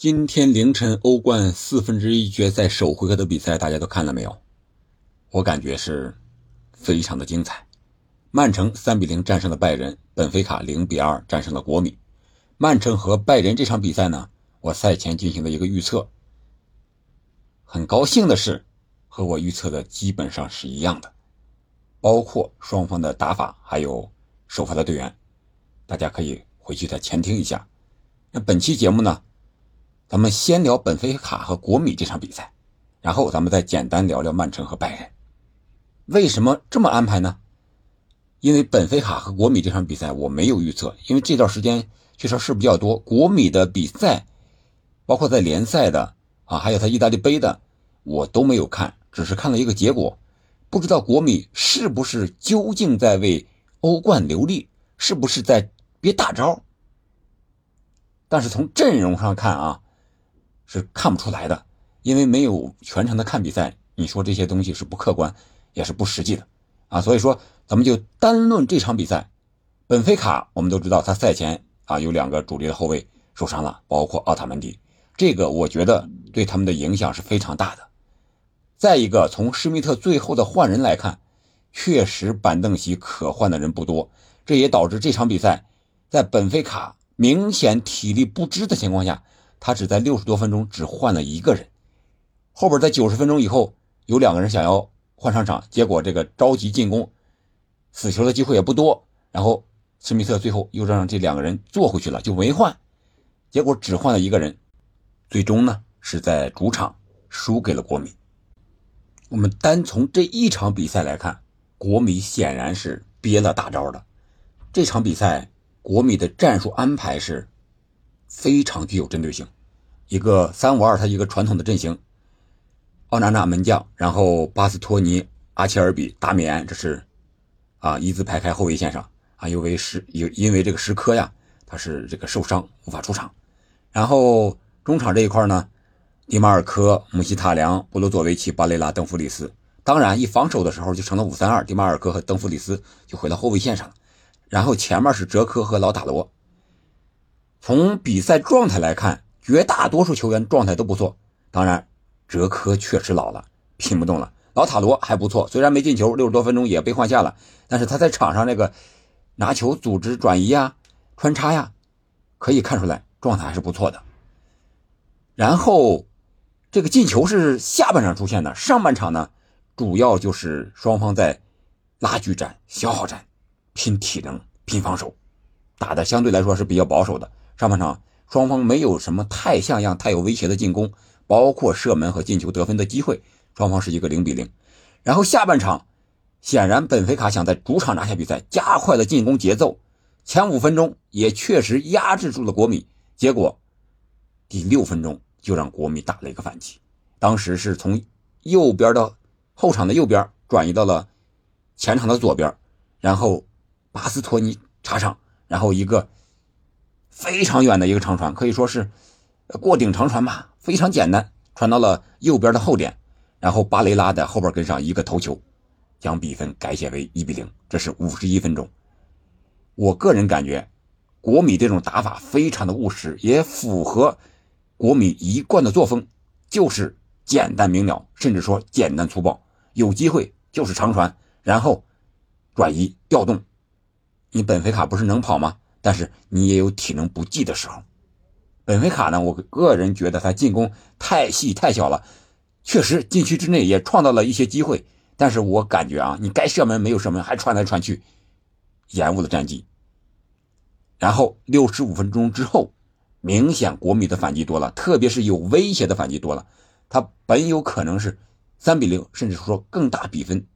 今天凌晨欧冠四分之一决赛首回合的比赛，大家都看了没有？我感觉是非常的精彩。曼城三比零战胜了拜仁，本菲卡零比二战胜了国米。曼城和拜仁这场比赛呢，我赛前进行了一个预测。很高兴的是，和我预测的基本上是一样的，包括双方的打法，还有首发的队员，大家可以回去再前听一下。那本期节目呢？咱们先聊本菲卡和国米这场比赛，然后咱们再简单聊聊曼城和拜仁。为什么这么安排呢？因为本菲卡和国米这场比赛我没有预测，因为这段时间确实事比较多。国米的比赛，包括在联赛的啊，还有他意大利杯的，我都没有看，只是看了一个结果。不知道国米是不是究竟在为欧冠留力，是不是在憋大招？但是从阵容上看啊。是看不出来的，因为没有全程的看比赛，你说这些东西是不客观，也是不实际的，啊，所以说咱们就单论这场比赛，本菲卡我们都知道他赛前啊有两个主力的后卫受伤了，包括奥塔门迪，这个我觉得对他们的影响是非常大的。再一个，从施密特最后的换人来看，确实板凳席可换的人不多，这也导致这场比赛在本菲卡明显体力不支的情况下。他只在六十多分钟只换了一个人，后边在九十分钟以后有两个人想要换上场，结果这个着急进攻，死球的机会也不多，然后施密特最后又让这两个人坐回去了，就没换，结果只换了一个人，最终呢是在主场输给了国米。我们单从这一场比赛来看，国米显然是憋了大招的。这场比赛国米的战术安排是。非常具有针对性，一个三五二，他一个传统的阵型。奥纳纳门将，然后巴斯托尼、阿切尔比、达米安，这是啊一字排开后卫线上啊，因为是因因为这个石科呀，他是这个受伤无法出场。然后中场这一块呢，迪马尔科、姆希塔良、布罗佐维奇、巴雷拉、邓弗里斯。当然，一防守的时候就成了五三二，迪马尔科和邓弗里斯就回到后卫线上了。然后前面是哲科和老塔罗。从比赛状态来看，绝大多数球员状态都不错。当然，哲科确实老了，拼不动了。老塔罗还不错，虽然没进球，六十多分钟也被换下了，但是他在场上那个拿球、组织、转移呀、穿插呀，可以看出来状态还是不错的。然后，这个进球是下半场出现的，上半场呢，主要就是双方在拉锯战、消耗战，拼体能、拼防守，打的相对来说是比较保守的。上半场双方没有什么太像样、太有威胁的进攻，包括射门和进球得分的机会，双方是一个零比零。然后下半场，显然本菲卡想在主场拿下比赛，加快了进攻节奏，前五分钟也确实压制住了国米。结果第六分钟就让国米打了一个反击，当时是从右边的后场的右边转移到了前场的左边，然后巴斯托尼插上，然后一个。非常远的一个长传，可以说是过顶长传吧，非常简单，传到了右边的后点，然后巴雷拉在后边跟上一个头球，将比分改写为一比零。这是五十一分钟。我个人感觉，国米这种打法非常的务实，也符合国米一贯的作风，就是简单明了，甚至说简单粗暴，有机会就是长传，然后转移调动。你本菲卡不是能跑吗？但是你也有体能不济的时候，本菲卡呢？我个人觉得他进攻太细太小了，确实禁区之内也创造了一些机会，但是我感觉啊，你该射门没有射门，还传来传去，延误了战机。然后六十五分钟之后，明显国米的反击多了，特别是有威胁的反击多了，他本有可能是三比零，甚至说更大比分，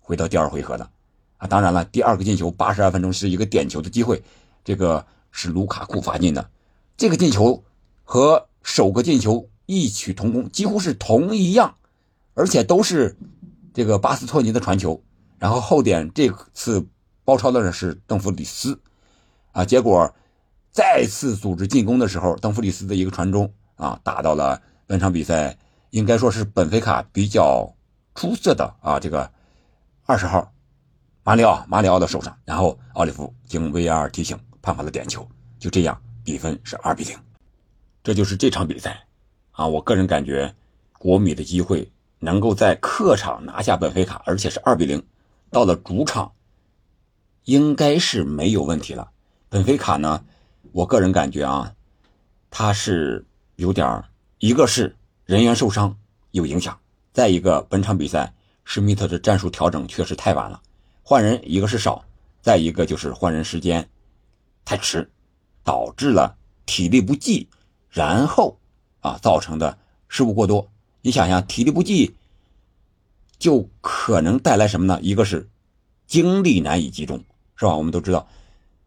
回到第二回合的啊。当然了，第二个进球八十二分钟是一个点球的机会。这个是卢卡库罚进的，这个进球和首个进球异曲同工，几乎是同一样，而且都是这个巴斯托尼的传球。然后后点这次包抄的人是邓弗里斯，啊，结果再次组织进攻的时候，邓弗里斯的一个传中啊，打到了本场比赛应该说是本菲卡比较出色的啊这个二十号马里奥马里奥的手上，然后奥利弗经 V R 提醒。判罚了点球，就这样，比分是二比零。这就是这场比赛啊，我个人感觉国米的机会能够在客场拿下本菲卡，而且是二比零，到了主场应该是没有问题了。本菲卡呢，我个人感觉啊，他是有点一个是人员受伤有影响，再一个本场比赛施密特的战术调整确实太晚了，换人一个是少，再一个就是换人时间太迟，导致了体力不济。然后啊，造成的失误过多，你想想，体力不济就可能带来什么呢？一个是精力难以集中，是吧？我们都知道，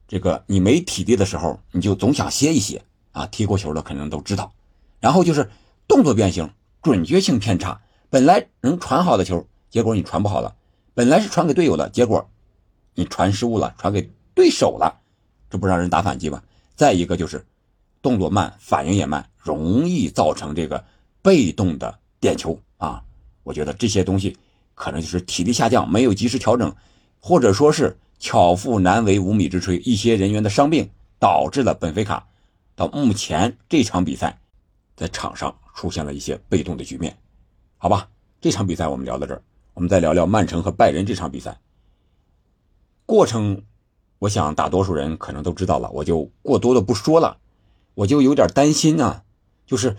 这个你没体力的时候，你就总想歇一歇啊。踢过球的可能都知道。然后就是动作变形，准确性偏差。本来能传好的球，结果你传不好了；本来是传给队友的，结果你传失误了，传给对手了，这不让人打反击吗？再一个就是。动作慢，反应也慢，容易造成这个被动的点球啊！我觉得这些东西可能就是体力下降，没有及时调整，或者说是巧妇难为无米之炊，一些人员的伤病导致了本菲卡到目前这场比赛在场上出现了一些被动的局面。好吧，这场比赛我们聊到这儿，我们再聊聊曼城和拜仁这场比赛过程。我想大多数人可能都知道了，我就过多的不说了。我就有点担心呢，就是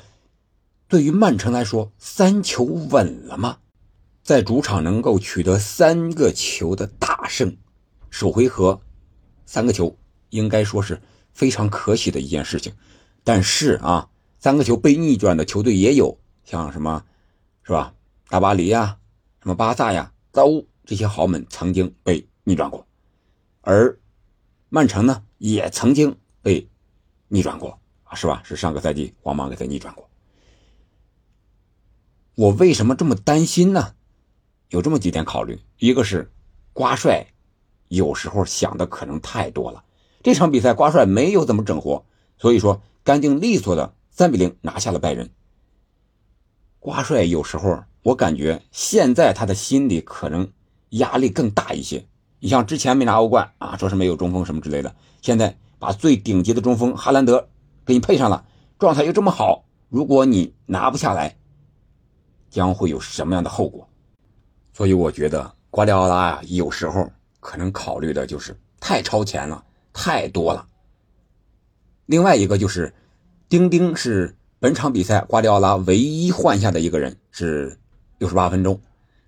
对于曼城来说，三球稳了吗？在主场能够取得三个球的大胜，首回合三个球应该说是非常可喜的一件事情。但是啊，三个球被逆转的球队也有，像什么，是吧？大巴黎呀，什么巴萨呀，都这些豪门曾经被逆转过，而曼城呢，也曾经被逆转过啊。是吧？是上个赛季皇马给他逆转过。我为什么这么担心呢？有这么几点考虑：一个是瓜帅有时候想的可能太多了。这场比赛瓜帅没有怎么整活，所以说干净利索的三比零拿下了拜仁。瓜帅有时候我感觉现在他的心里可能压力更大一些。你像之前没拿欧冠啊，说是没有中锋什么之类的，现在把最顶级的中锋哈兰德。给你配上了，状态又这么好，如果你拿不下来，将会有什么样的后果？所以我觉得瓜迪奥拉呀，有时候可能考虑的就是太超前了，太多了。另外一个就是，丁丁是本场比赛瓜迪奥拉唯一换下的一个人，是六十八分钟，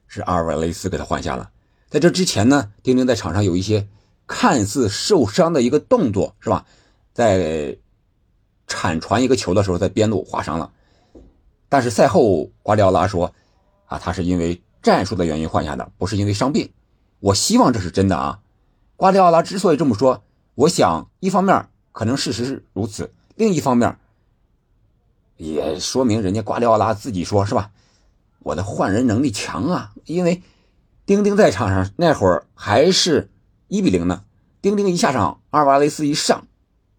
是阿尔瓦雷斯给他换下了。在这之前呢，丁丁在场上有一些看似受伤的一个动作，是吧？在铲传一个球的时候，在边路划伤了，但是赛后瓜迪奥拉说：“啊，他是因为战术的原因换下的，不是因为伤病。”我希望这是真的啊。瓜迪奥拉之所以这么说，我想一方面可能事实是如此，另一方面也说明人家瓜迪奥拉自己说是吧？我的换人能力强啊，因为丁丁在场上那会儿还是一比零呢，丁丁一下场，阿尔瓦雷斯一上，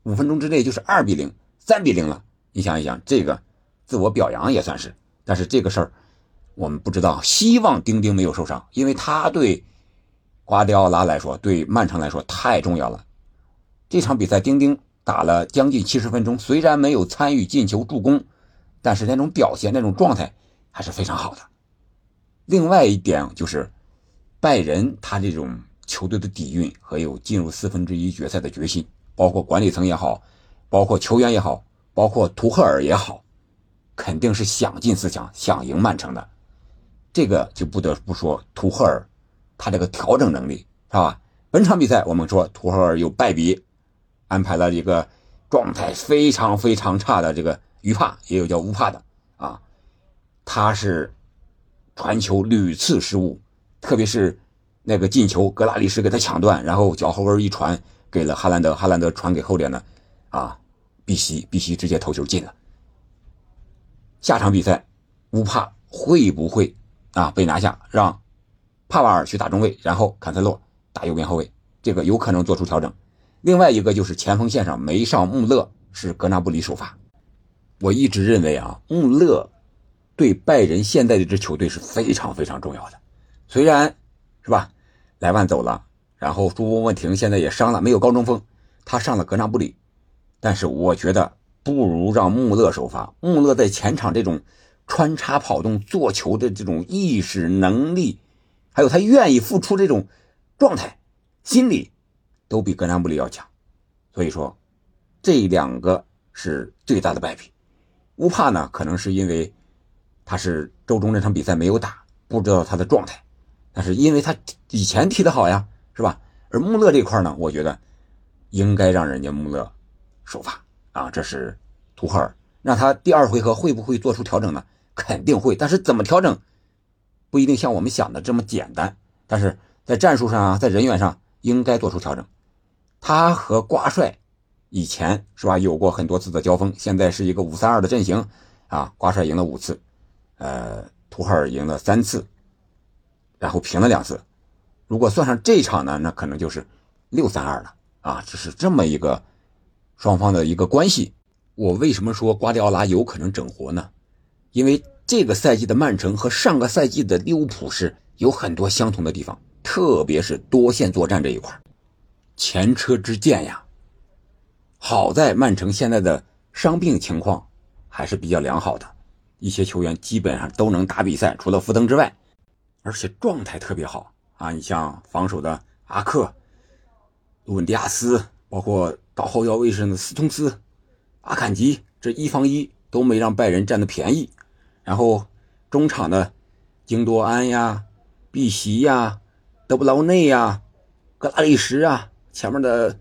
五分钟之内就是二比零。三比零了，你想一想，这个自我表扬也算是。但是这个事儿我们不知道，希望丁丁没有受伤，因为他对瓜迪奥拉来说，对曼城来说太重要了。这场比赛丁丁打了将近七十分钟，虽然没有参与进球助攻，但是那种表现、那种状态还是非常好的。另外一点就是拜仁他这种球队的底蕴和有进入四分之一决赛的决心，包括管理层也好。包括球员也好，包括图赫尔也好，肯定是想进四强、想赢曼城的。这个就不得不说图赫尔，他这个调整能力是吧？本场比赛我们说图赫尔有败笔，安排了一个状态非常非常差的这个于帕，也有叫乌帕的啊，他是传球屡次失误，特别是那个进球，格拉利什给他抢断，然后脚后跟一传给了哈兰德，哈兰德传给后点的啊。碧玺，碧玺直接头球进了。下场比赛，乌帕会不会啊被拿下？让帕瓦尔去打中卫，然后坎塞洛打右边后卫，这个有可能做出调整。另外一个就是前锋线上没上穆勒，是格纳布里首发。我一直认为啊，穆勒对拜仁现在这支球队是非常非常重要的。虽然是吧，莱万走了，然后朱波莫廷现在也伤了，没有高中锋，他上了格纳布里。但是我觉得不如让穆勒首发。穆勒在前场这种穿插跑动、做球的这种意识能力，还有他愿意付出这种状态、心理，都比格纳布里要强。所以说，这两个是最大的败笔。乌帕呢，可能是因为他是周中那场比赛没有打，不知道他的状态。但是因为他以前踢得好呀，是吧？而穆勒这块呢，我觉得应该让人家穆勒首发啊。这是图赫尔让他第二回合会不会做出调整呢？肯定会，但是怎么调整不一定像我们想的这么简单。但是在战术上啊，在人员上应该做出调整。他和瓜帅以前是吧有过很多次的交锋，现在是一个五三二的阵型啊。瓜帅赢了五次，呃，图赫尔赢了三次。然后平了两次，如果算上这场呢，那可能就是六三二了啊！这是这么一个双方的一个关系。我为什么说瓜迪奥拉有可能整活呢？因为这个赛季的曼城和上个赛季的利物浦是有很多相同的地方，特别是多线作战这一块，前车之鉴呀。好在曼城现在的伤病情况还是比较良好的，一些球员基本上都能打比赛，除了福登之外。而且状态特别好啊！你像防守的阿克、卢文迪亚斯，包括到后腰位置的斯通斯、阿坎吉，这一防一都没让拜仁占的便宜。然后中场的京多安呀、碧玺呀、德布劳内呀、格拉利什啊，前面的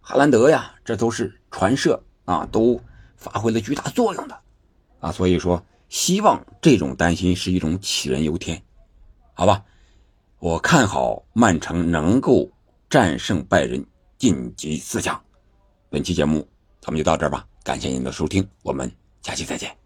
哈兰德呀，这都是传射啊，都发挥了巨大作用的啊！所以说，希望这种担心是一种杞人忧天。好吧，我看好曼城能够战胜拜仁晋级四强。本期节目咱们就到这儿吧，感谢您的收听，我们下期再见。